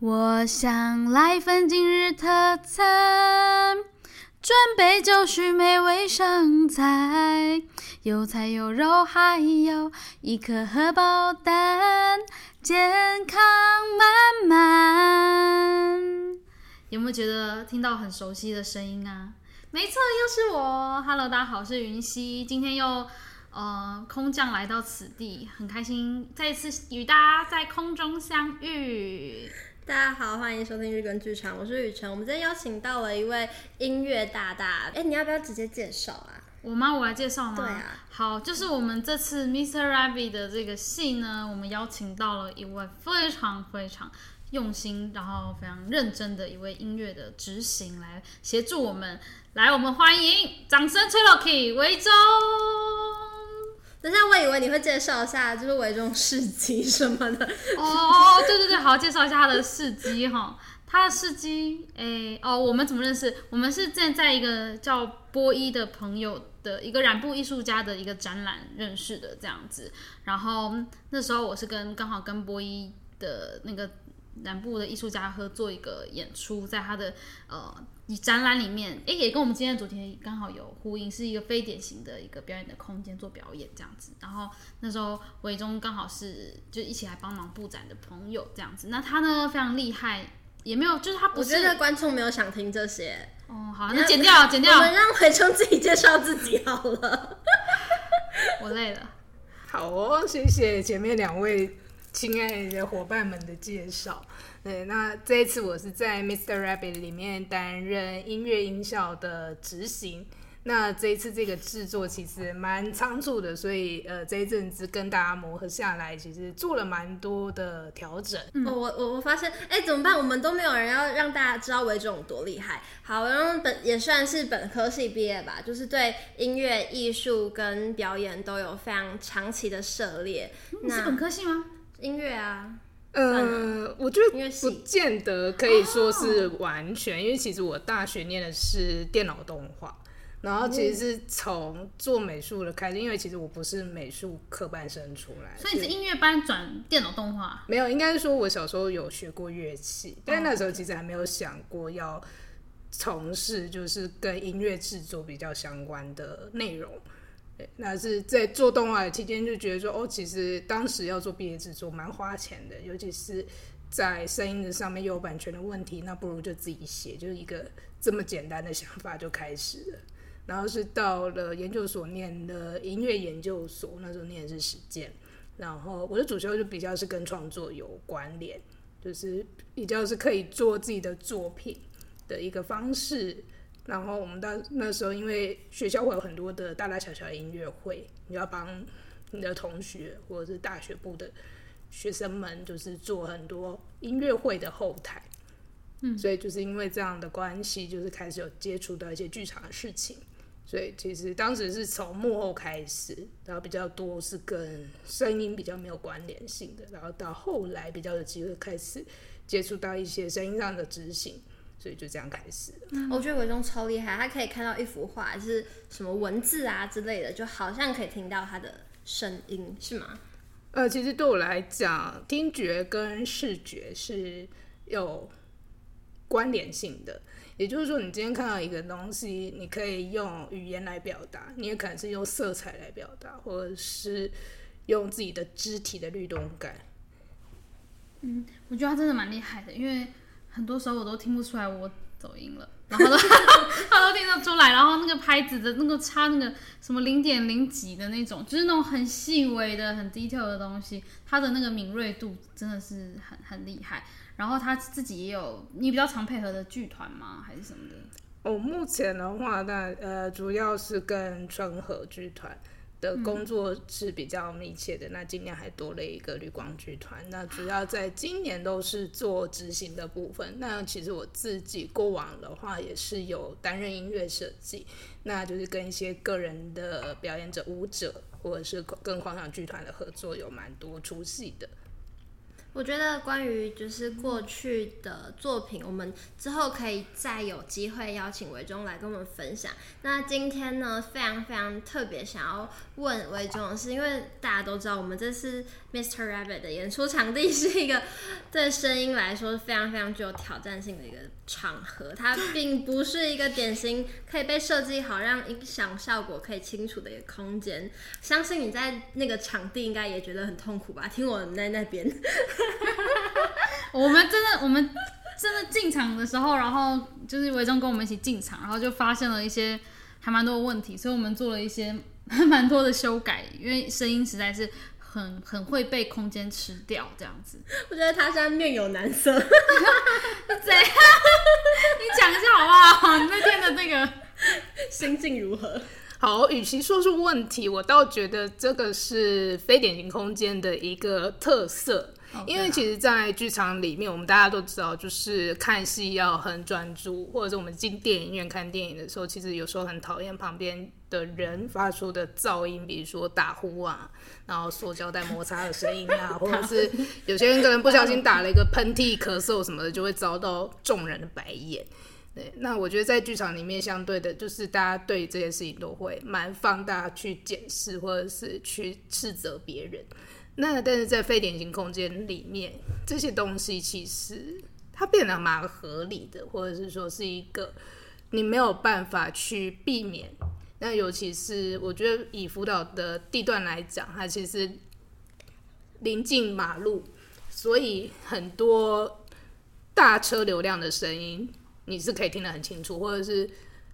我想来份今日特餐，准备就绪美味上菜，有菜有肉，还有一颗荷包蛋，健康满满。有没有觉得听到很熟悉的声音啊？没错，又是我。Hello，大家好，我是云溪，今天又呃空降来到此地，很开心再一次与大家在空中相遇。大家好，欢迎收听日更剧场，我是雨辰。我们今天邀请到了一位音乐大大，哎，你要不要直接介绍啊？我吗？我来介绍吗？对啊。好，就是我们这次 Mr. Rabbit 的这个戏呢，我们邀请到了一位非常非常用心，然后非常认真的一位音乐的执行来协助我们。来，我们欢迎，掌声吹落去，维中。等下，我以为你会介绍一下，就是维中事迹什么的。哦，对对对，好，介绍一下他的事迹哈。他的事迹，哎，哦，我们怎么认识？我们是在在一个叫波一的朋友的一个染布艺术家的一个展览认识的这样子。然后那时候我是跟刚好跟波一的那个染布的艺术家合作一个演出，在他的呃。展览里面，哎，也跟我们今天的主题刚好有呼应，是一个非典型的一个表演的空间做表演这样子。然后那时候维中刚好是就一起来帮忙布展的朋友这样子。那他呢非常厉害，也没有就是他不是。我觉得观众没有想听这些。哦，好，那剪掉，剪掉。我们让维中自己介绍自己好了。我累了。好哦，谢谢前面两位亲爱的伙伴们的介绍。对，那这一次我是在 Mr. Rabbit 里面担任音乐音效的执行。那这一次这个制作其实蛮仓促的，所以呃这一阵子跟大家磨合下来，其实做了蛮多的调整。嗯、我我我发现，哎，怎么办？我们都没有人要让大家知道维中有多厉害。好，然后本也算是本科系毕业吧，就是对音乐、艺术跟表演都有非常长期的涉猎。嗯、那是本科系吗？音乐啊。呃，我觉得不见得可以说是完全，因为其实我大学念的是电脑动画，然后其实是从做美术的开始，因为其实我不是美术科班生出来，所以是音乐班转电脑动画？没有，应该是说我小时候有学过乐器，但那时候其实还没有想过要从事就是跟音乐制作比较相关的内容。那是在做动画的期间就觉得说，哦，其实当时要做毕业制作蛮花钱的，尤其是在声音的上面又有版权的问题，那不如就自己写，就是一个这么简单的想法就开始了。然后是到了研究所念的音乐研究所，那时候念的是实践，然后我的主修就比较是跟创作有关联，就是比较是可以做自己的作品的一个方式。然后我们到那时候，因为学校会有很多的大大小小的音乐会，你要帮你的同学或者是大学部的学生们，就是做很多音乐会的后台。嗯，所以就是因为这样的关系，就是开始有接触到一些剧场的事情。所以其实当时是从幕后开始，然后比较多是跟声音比较没有关联性的，然后到后来比较有机会开始接触到一些声音上的执行。所以就这样开始了。嗯，我觉得伟忠超厉害，他可以看到一幅画，就是什么文字啊之类的，就好像可以听到他的声音，是吗？呃，其实对我来讲，听觉跟视觉是有关联性的。也就是说，你今天看到一个东西，你可以用语言来表达，你也可能是用色彩来表达，或者是用自己的肢体的律动感。嗯，我觉得他真的蛮厉害的，因为。很多时候我都听不出来我走音了，然后都 他都听得出来，然后那个拍子的那个差那个什么零点零几的那种，就是那种很细微的、很 detail 的东西，他的那个敏锐度真的是很很厉害。然后他自己也有，你比较常配合的剧团吗？还是什么的？哦，目前的话，那呃，主要是跟春和剧团。的工作是比较密切的，嗯、那今年还多了一个绿光剧团，那主要在今年都是做执行的部分。那其实我自己过往的话也是有担任音乐设计，那就是跟一些个人的表演者、舞者，或者是跟狂想剧团的合作有蛮多出戏的。我觉得关于就是过去的作品，我们之后可以再有机会邀请维中来跟我们分享。那今天呢，非常非常特别，想要问维中的是，因为大家都知道，我们这次 Mr. Rabbit 的演出场地是一个对声音来说非常非常具有挑战性的一个场合，它并不是一个典型可以被设计好让音响效果可以清楚的一个空间。相信你在那个场地应该也觉得很痛苦吧？听我在那边。我们真的，我们真的进场的时候，然后就是维中跟我们一起进场，然后就发现了一些还蛮多的问题，所以我们做了一些 蛮多的修改，因为声音实在是很很会被空间吃掉这样子。我觉得他现在面有难色，怎样？你讲一下好不好？你那天的那个心境如何？好，与其说是问题，我倒觉得这个是非典型空间的一个特色。因为其实，在剧场里面，我们大家都知道，就是看戏要很专注，或者是我们进电影院看电影的时候，其实有时候很讨厌旁边的人发出的噪音，比如说打呼啊，然后塑胶带摩擦的声音啊，或者是有些人可能不小心打了一个喷嚏、咳嗽什么的，就会遭到众人的白眼。对，那我觉得在剧场里面，相对的，就是大家对这件事情都会蛮放大去检视，或者是去斥责别人。那但是在非典型空间里面，这些东西其实它变得蛮合理的，或者是说是一个你没有办法去避免。那尤其是我觉得以辅导的地段来讲，它其实临近马路，所以很多大车流量的声音你是可以听得很清楚，或者是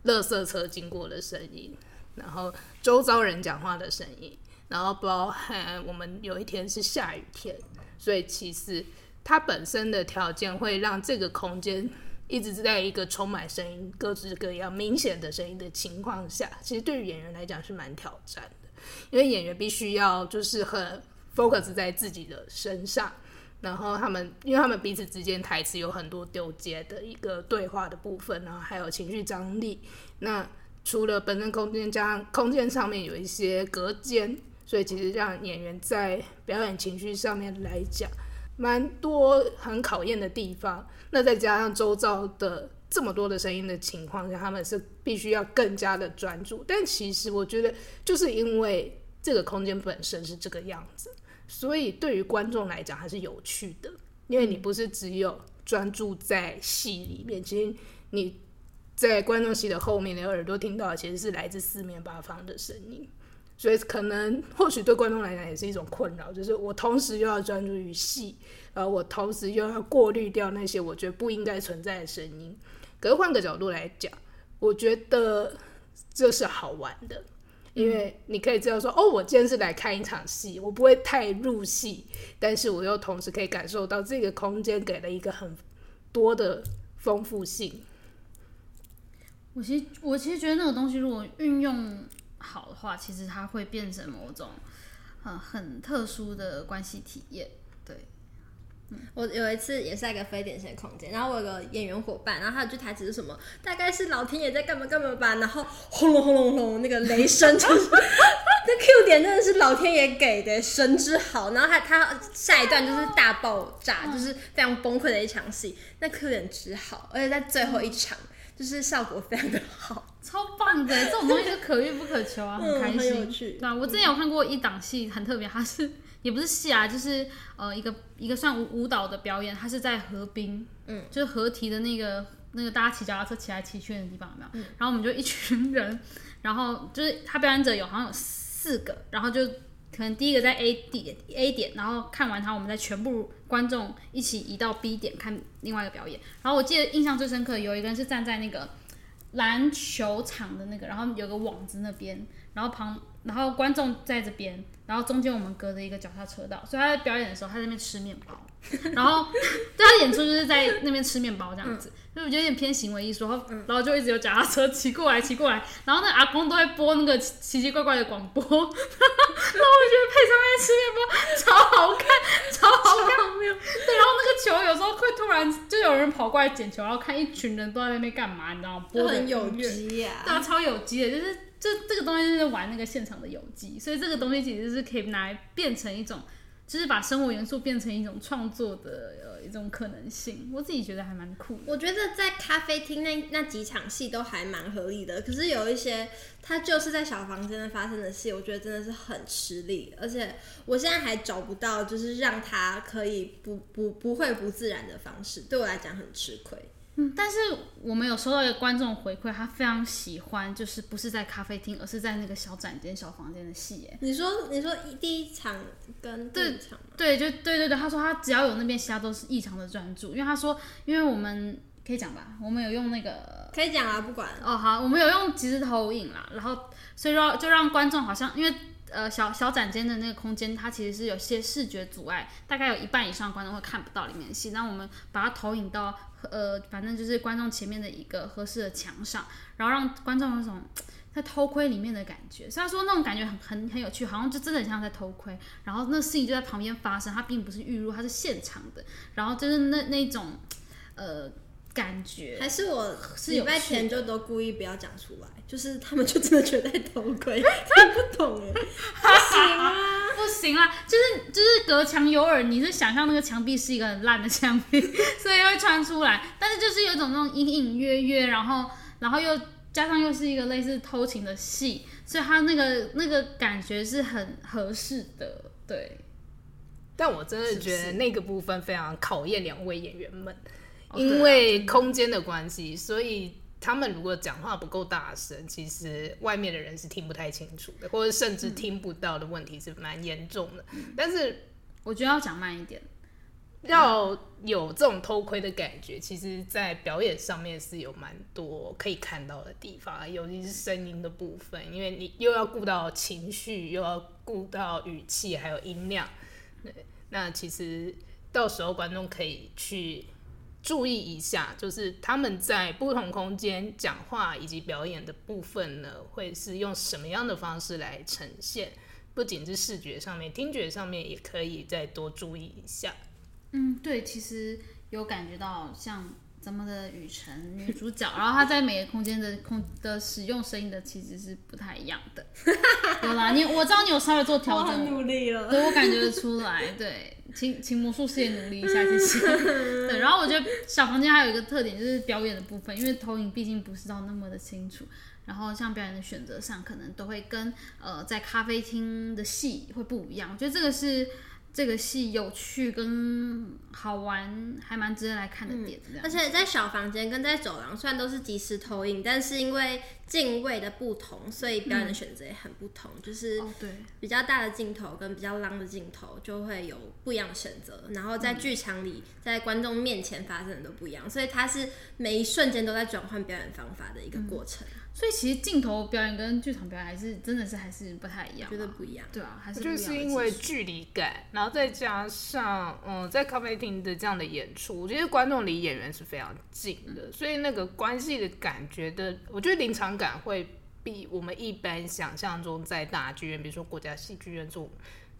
垃圾车经过的声音，然后周遭人讲话的声音。然后包含我们有一天是下雨天，所以其实它本身的条件会让这个空间一直是在一个充满声音、各式各样明显的声音的情况下，其实对于演员来讲是蛮挑战的，因为演员必须要就是很 focus 在自己的身上，然后他们因为他们彼此之间台词有很多丢接的一个对话的部分，然后还有情绪张力。那除了本身空间加上空间上面有一些隔间。所以其实让演员在表演情绪上面来讲，蛮多很考验的地方。那再加上周遭的这么多的声音的情况下，他们是必须要更加的专注。但其实我觉得，就是因为这个空间本身是这个样子，所以对于观众来讲还是有趣的。因为你不是只有专注在戏里面，其实你在观众席的后面，你的耳朵听到的其实是来自四面八方的声音。所以可能或许对观众来讲也是一种困扰，就是我同时又要专注于戏，呃，我同时又要过滤掉那些我觉得不应该存在的声音。可是换个角度来讲，我觉得这是好玩的，因为你可以知道说，哦，我今天是来看一场戏，我不会太入戏，但是我又同时可以感受到这个空间给了一个很多的丰富性。我其实我其实觉得那个东西如果运用。好的话，其实它会变成某种很很特殊的关系体验。对，嗯，我有一次也是在一个非典型的空间，然后我有个演员伙伴，然后他的句台词是什么？大概是老天爷在干嘛干嘛吧，然后轰隆轰隆轰那个雷声，就是 那 Q 点真的是老天爷给的神之好，然后他他下一段就是大爆炸，就是非常崩溃的一场戏，那 Q 点之好，而且在最后一场。嗯就是效果非常的好，超棒的！这种东西就可遇不可求啊，很开心。嗯、很有趣。对啊，我之前有看过一档戏，很特别，它是也不是戏啊，就是呃一个一个算舞舞蹈的表演，它是在河滨，嗯，就是河堤的那个那个大家骑脚踏车骑来骑去的地方，有没有？嗯、然后我们就一群人，然后就是他表演者有好像有四个，然后就。可能第一个在 A 点 A 点，然后看完它，我们再全部观众一起移到 B 点看另外一个表演。然后我记得印象最深刻，有一个人是站在那个篮球场的那个，然后有个网子那边，然后旁然后观众在这边，然后中间我们隔着一个脚踏车道，所以他在表演的时候他在那边吃面包，然后对他演出就是在那边吃面包这样子。嗯就有点偏行为艺术，然后然后就一直有脚踏车骑过来骑过来，然后那阿公都会播那个奇奇怪怪的广播，然后我觉得配上那吃面包超好看，超好看，对，然后那个球有时候会突然就有人跑过来捡球，然后看一群人都在那边干嘛，你知道吗？播很有机呀，对啊，超有机的，就是这这个东西就是玩那个现场的有机，所以这个东西其实是可以拿来变成一种就是把生活元素变成一种创作的呃一种可能性，我自己觉得还蛮酷。我觉得在咖啡厅那那几场戏都还蛮合理的，可是有一些它就是在小房间发生的戏，我觉得真的是很吃力，而且我现在还找不到就是让它可以不不不会不自然的方式，对我来讲很吃亏。嗯，但是我们有收到一个观众回馈，他非常喜欢，就是不是在咖啡厅，而是在那个小展间、小房间的戏。哎，你说，你说第一场跟第二场对，对，就对对对，他说他只要有那边其，他都是异常的专注，因为他说，因为我们可以讲吧，我们有用那个可以讲啊，不管哦，好，我们有用即时投影啦，然后所以说就让观众好像因为。呃，小小展间的那个空间，它其实是有些视觉阻碍，大概有一半以上观众会看不到里面的戏。那我们把它投影到呃，反正就是观众前面的一个合适的墙上，然后让观众有种 在偷窥里面的感觉。虽然说那种感觉很很很有趣，好像就真的很像在偷窥。然后那事情就在旁边发生，它并不是预录，它是现场的。然后就是那那种呃。感觉还是我礼拜前就都故意不要讲出来，就是他们就真的觉得在偷窥，看不懂哎，不行啊，不行啦，就是就是隔墙有耳，你是想象那个墙壁是一个很烂的墙壁，所以会穿出来，但是就是有一种那种隐隐约约，然后然后又加上又是一个类似偷情的戏，所以他那个那个感觉是很合适的，对。但我真的觉得那个部分非常考验两位演员们。因为空间的关系，所以他们如果讲话不够大声，其实外面的人是听不太清楚的，或者甚至听不到的问题是蛮严重的。嗯、但是我觉得要讲慢一点，要有这种偷窥的感觉，其实，在表演上面是有蛮多可以看到的地方，尤其是声音的部分，因为你又要顾到情绪，又要顾到语气，还有音量。对，那其实到时候观众可以去。注意一下，就是他们在不同空间讲话以及表演的部分呢，会是用什么样的方式来呈现？不仅是视觉上面，听觉上面也可以再多注意一下。嗯，对，其实有感觉到像。咱们的雨辰女主角，然后她在每个空间的空的使用声音的其实是不太一样的，对啦，你我知道你有稍微做调整，我很努力了，对，我感觉得出来，对，请请魔术师也努力一下，谢谢。对，然后我觉得小房间还有一个特点就是表演的部分，因为投影毕竟不是到那么的清楚，然后像表演的选择上可能都会跟呃在咖啡厅的戏会不一样，我觉得这个是。这个戏有趣跟好玩，还蛮值得来看的点。嗯，而且在小房间跟在走廊，虽然都是即时投影，但是因为镜位的不同，所以表演的选择也很不同。嗯、就是比较大的镜头跟比较 long 的镜头，就会有不一样的选择。然后在剧场里，在观众面前发生的都不一样，所以它是每一瞬间都在转换表演方法的一个过程。嗯所以其实镜头表演跟剧场表演还是真的是还是不太一样，觉得不一样。对啊，还是。就是因为距离感，然后再加上嗯，在咖啡厅的这样的演出，我觉得观众离演员是非常近的，嗯、所以那个关系的感觉的，我觉得临场感会比我们一般想象中在大剧院，比如说国家戏剧院这种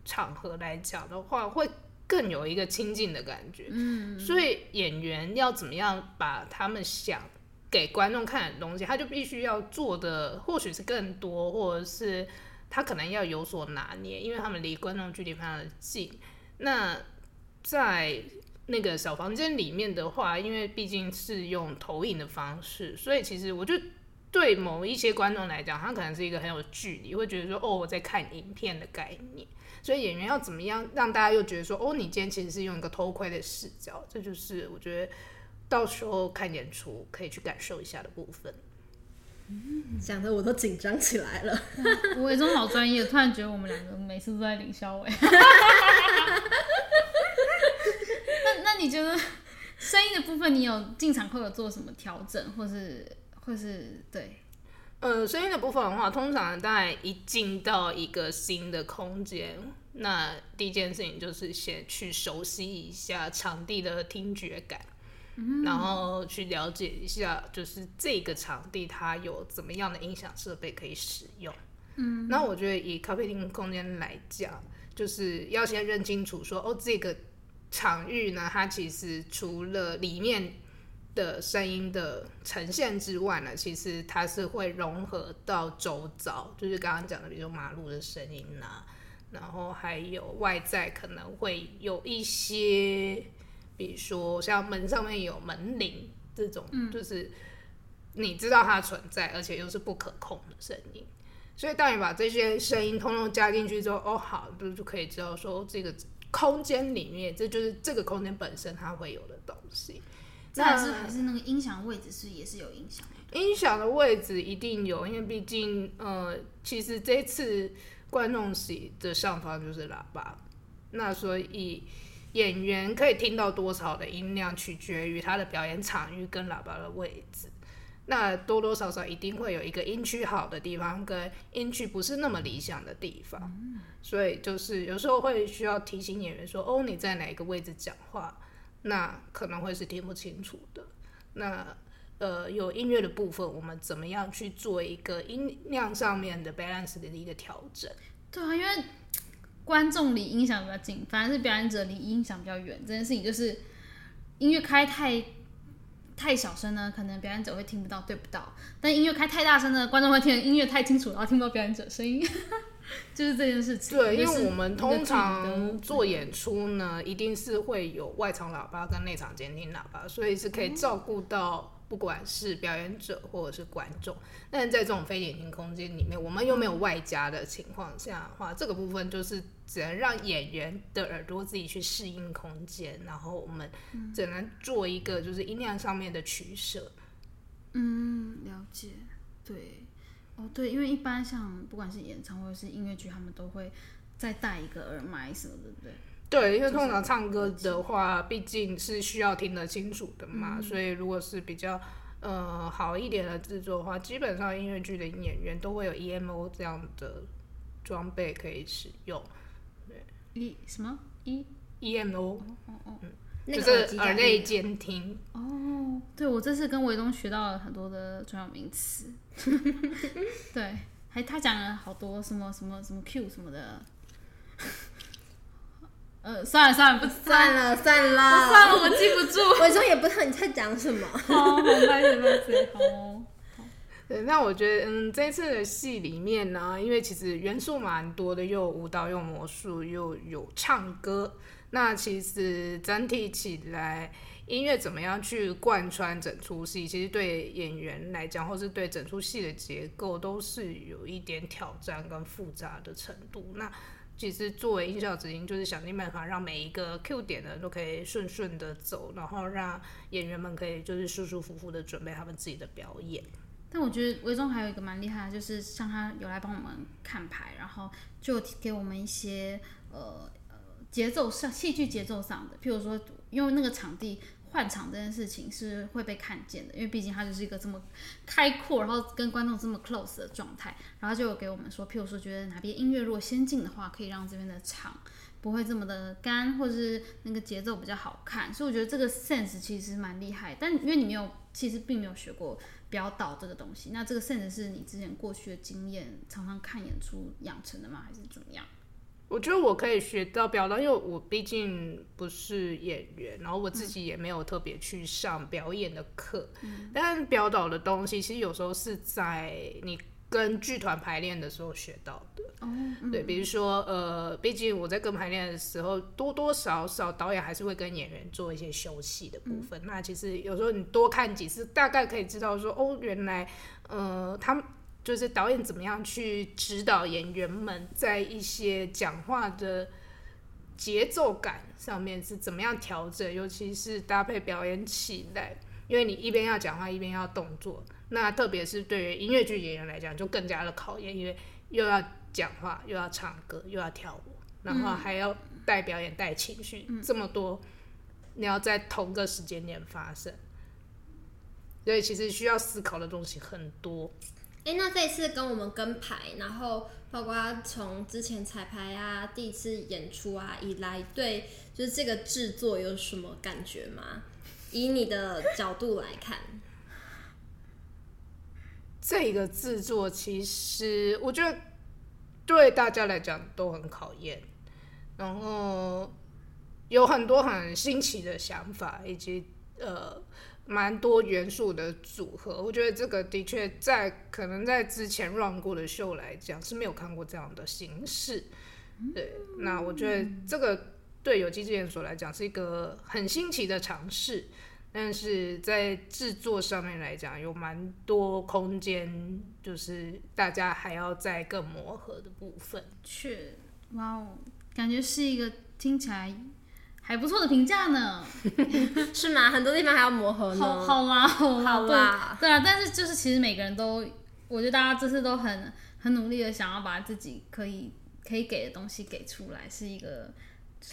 场合来讲的话，会更有一个亲近的感觉。嗯，所以演员要怎么样把他们想。给观众看的东西，他就必须要做的，或许是更多，或者是他可能要有所拿捏，因为他们离观众距离非常的近。那在那个小房间里面的话，因为毕竟是用投影的方式，所以其实我觉得对某一些观众来讲，他可能是一个很有距离，会觉得说哦，我在看影片的概念。所以演员要怎么样让大家又觉得说哦，你今天其实是用一个偷窥的视角，这就是我觉得。到时候看演出可以去感受一下的部分，讲的我都紧张起来了。我这种老专业，突然觉得我们两个每次都在领笑位。那那你觉得声音的部分，你有进场后有做什么调整，或是或是对？呃，声音的部分的话，通常大概一进到一个新的空间，那第一件事情就是先去熟悉一下场地的听觉感。然后去了解一下，就是这个场地它有怎么样的音响设备可以使用。嗯，那我觉得以咖啡厅空间来讲，就是要先认清楚说，哦，这个场域呢，它其实除了里面的声音的呈现之外呢，其实它是会融合到周遭，就是刚刚讲的，比如说马路的声音啊。然后还有外在可能会有一些，比如说像门上面有门铃这种，就是你知道它存在，而且又是不可控的声音。所以当你把这些声音通通加进去之后，哦，好，就就可以知道说这个空间里面，这就是这个空间本身它会有的东西。那是还是那个音响位置是也是有影响的。音响的位置一定有，因为毕竟呃，其实这次。观众席的上方就是喇叭，那所以演员可以听到多少的音量，取决于他的表演场域跟喇叭的位置。那多多少少一定会有一个音区好的地方，跟音区不是那么理想的地方。所以就是有时候会需要提醒演员说：“哦，你在哪一个位置讲话？”那可能会是听不清楚的。那呃，有音乐的部分，我们怎么样去做一个音量上面的 balance 的一个调整？对啊，因为观众离音响比较近，反而是表演者离音响比较远。这件事情就是音乐开太太小声呢，可能表演者会听不到，对不到；但音乐开太大声呢，观众会听音乐太清楚，然后听不到表演者声音。就是这件事情。对，因为我们通常做演出呢，一定是会有外场喇叭跟内场监听喇叭，所以是可以照顾到。不管是表演者或者是观众，但是在这种非典型空间里面，我们又没有外加的情况下的话，这个部分就是只能让演员的耳朵自己去适应空间，然后我们只能做一个就是音量上面的取舍。嗯，了解。对，哦，对，因为一般像不管是演唱会或是音乐剧，他们都会再带一个耳麦什么的，对不对？对，因为通常唱歌的话，毕竟是需要听得清楚的嘛，嗯、所以如果是比较呃好一点的制作的话，基本上音乐剧的演员都会有 EMO 这样的装备可以使用。对，E 什么 E EMO？哦哦哦，嗯、就是耳内监听。哦，对，我这次跟维东学到了很多的专有名词。对，还他讲了好多什么什么什么 Q 什么的。呃，算了 算了，不算了算了，算了，我记不住。我说也不知道你在讲什么。好，好，开始开始，好。对，那我觉得，嗯，这次的戏里面呢，因为其实元素蛮多的，又有舞蹈，又有魔术，又有唱歌。那其实整体起来，音乐怎么样去贯穿整出戏，其实对演员来讲，或是对整出戏的结构，都是有一点挑战跟复杂的程度。那其实作为音效指令，就是想尽办法让每一个 Q 点的都可以顺顺的走，然后让演员们可以就是舒舒服服的准备他们自己的表演。但我觉得维中还有一个蛮厉害的，就是像他有来帮我们看牌，然后就给我们一些呃节奏上戏剧节奏上的，譬如说因为那个场地。换场这件事情是会被看见的，因为毕竟它就是一个这么开阔，然后跟观众这么 close 的状态。然后就有给我们说，譬如说觉得哪边音乐如果先进的话，可以让这边的场不会这么的干，或者是那个节奏比较好看。所以我觉得这个 sense 其实蛮厉害。但因为你没有，其实并没有学过表导这个东西，那这个 sense 是你之前过去的经验，常常看演出养成的吗？还是怎么样？我觉得我可以学到表达，因为我毕竟不是演员，然后我自己也没有特别去上表演的课。嗯、但表导的东西，其实有时候是在你跟剧团排练的时候学到的。哦嗯、对，比如说呃，毕竟我在跟排练的时候，多多少少导演还是会跟演员做一些休息的部分。嗯、那其实有时候你多看几次，大概可以知道说，哦，原来呃他们。就是导演怎么样去指导演员们在一些讲话的节奏感上面是怎么样调整，尤其是搭配表演起来，因为你一边要讲话一边要动作，那特别是对于音乐剧演员来讲就更加的考验，因为又要讲话又要唱歌又要跳舞，然后还要带表演带情绪，嗯、这么多你要在同个时间点发生，所以其实需要思考的东西很多。哎，那这一次跟我们跟排，然后包括从之前彩排啊、第一次演出啊以来，对，就是这个制作有什么感觉吗？以你的角度来看，这个制作其实我觉得对大家来讲都很考验，然后有很多很新奇的想法，以及呃。蛮多元素的组合，我觉得这个的确在可能在之前 run 过的秀来讲是没有看过这样的形式，对，那我觉得这个对有机制研所来讲是一个很新奇的尝试，但是在制作上面来讲有蛮多空间，就是大家还要再更磨合的部分。去，哇哦，感觉是一个听起来还不错的评价呢，是吗？很多地方还要磨合呢。好，好啦，好啦，好啦，对，啊。但是就是其实每个人都，我觉得大家这次都很很努力的想要把自己可以可以给的东西给出来，是一个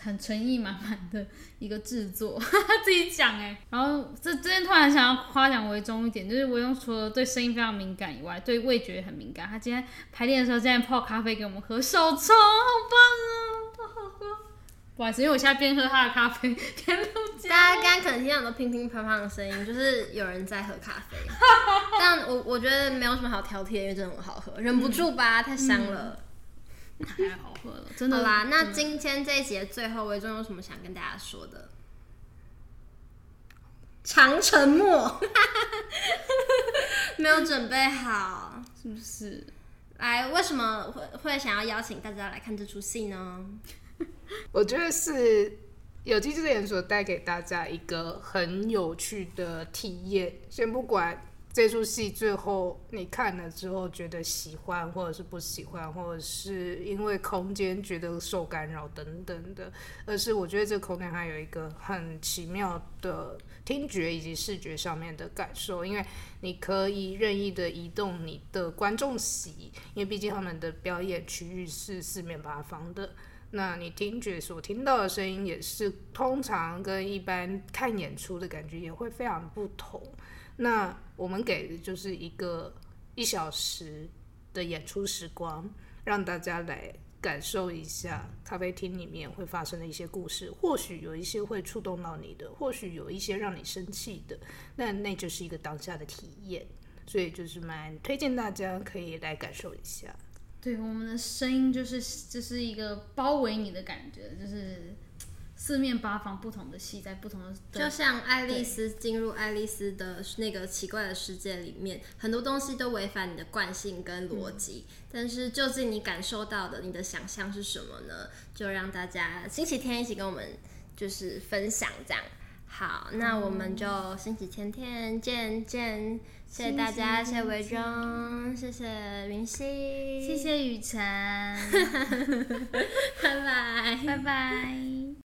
很诚意满满的一个制作。自己讲哎，然后这这边突然想要夸奖维中一点，就是维中除了对声音非常敏感以外，对味觉也很敏感。他今天排练的时候竟然泡咖啡给我们喝，手冲，好棒。不好意思，因为我现在边喝他的咖啡 边录节目。大家刚刚可能听到很多乒乒乓乓的声音，就是有人在喝咖啡。但我我觉得没有什么好挑剔，因为真的很好喝，忍不住吧，嗯、太香了。太好喝了，真的。好啦，那今天这一节最后，维中有什么想跟大家说的？长沉默，没有准备好，是不是？来，为什么会会想要邀请大家来看这出戏呢？我觉得是有机制研所带给大家一个很有趣的体验。先不管这出戏最后你看了之后觉得喜欢，或者是不喜欢，或者是因为空间觉得受干扰等等的，而是我觉得这个空间还有一个很奇妙的听觉以及视觉上面的感受，因为你可以任意的移动你的观众席，因为毕竟他们的表演区域是四面八方的。那你听觉所听到的声音也是通常跟一般看演出的感觉也会非常不同。那我们给的就是一个一小时的演出时光，让大家来感受一下咖啡厅里面会发生的一些故事。或许有一些会触动到你的，或许有一些让你生气的，那那就是一个当下的体验。所以就是蛮推荐大家可以来感受一下。对，我们的声音就是就是一个包围你的感觉，就是四面八方不同的戏在不同的，就像爱丽丝进入爱丽丝的那个奇怪的世界里面，很多东西都违反你的惯性跟逻辑，嗯、但是究竟你感受到的，你的想象是什么呢？就让大家星期天一起跟我们就是分享这样。好，那我们就星期天天见见。谢谢大家，谢谢维中，谢谢云溪，谢谢雨辰，拜拜，拜拜。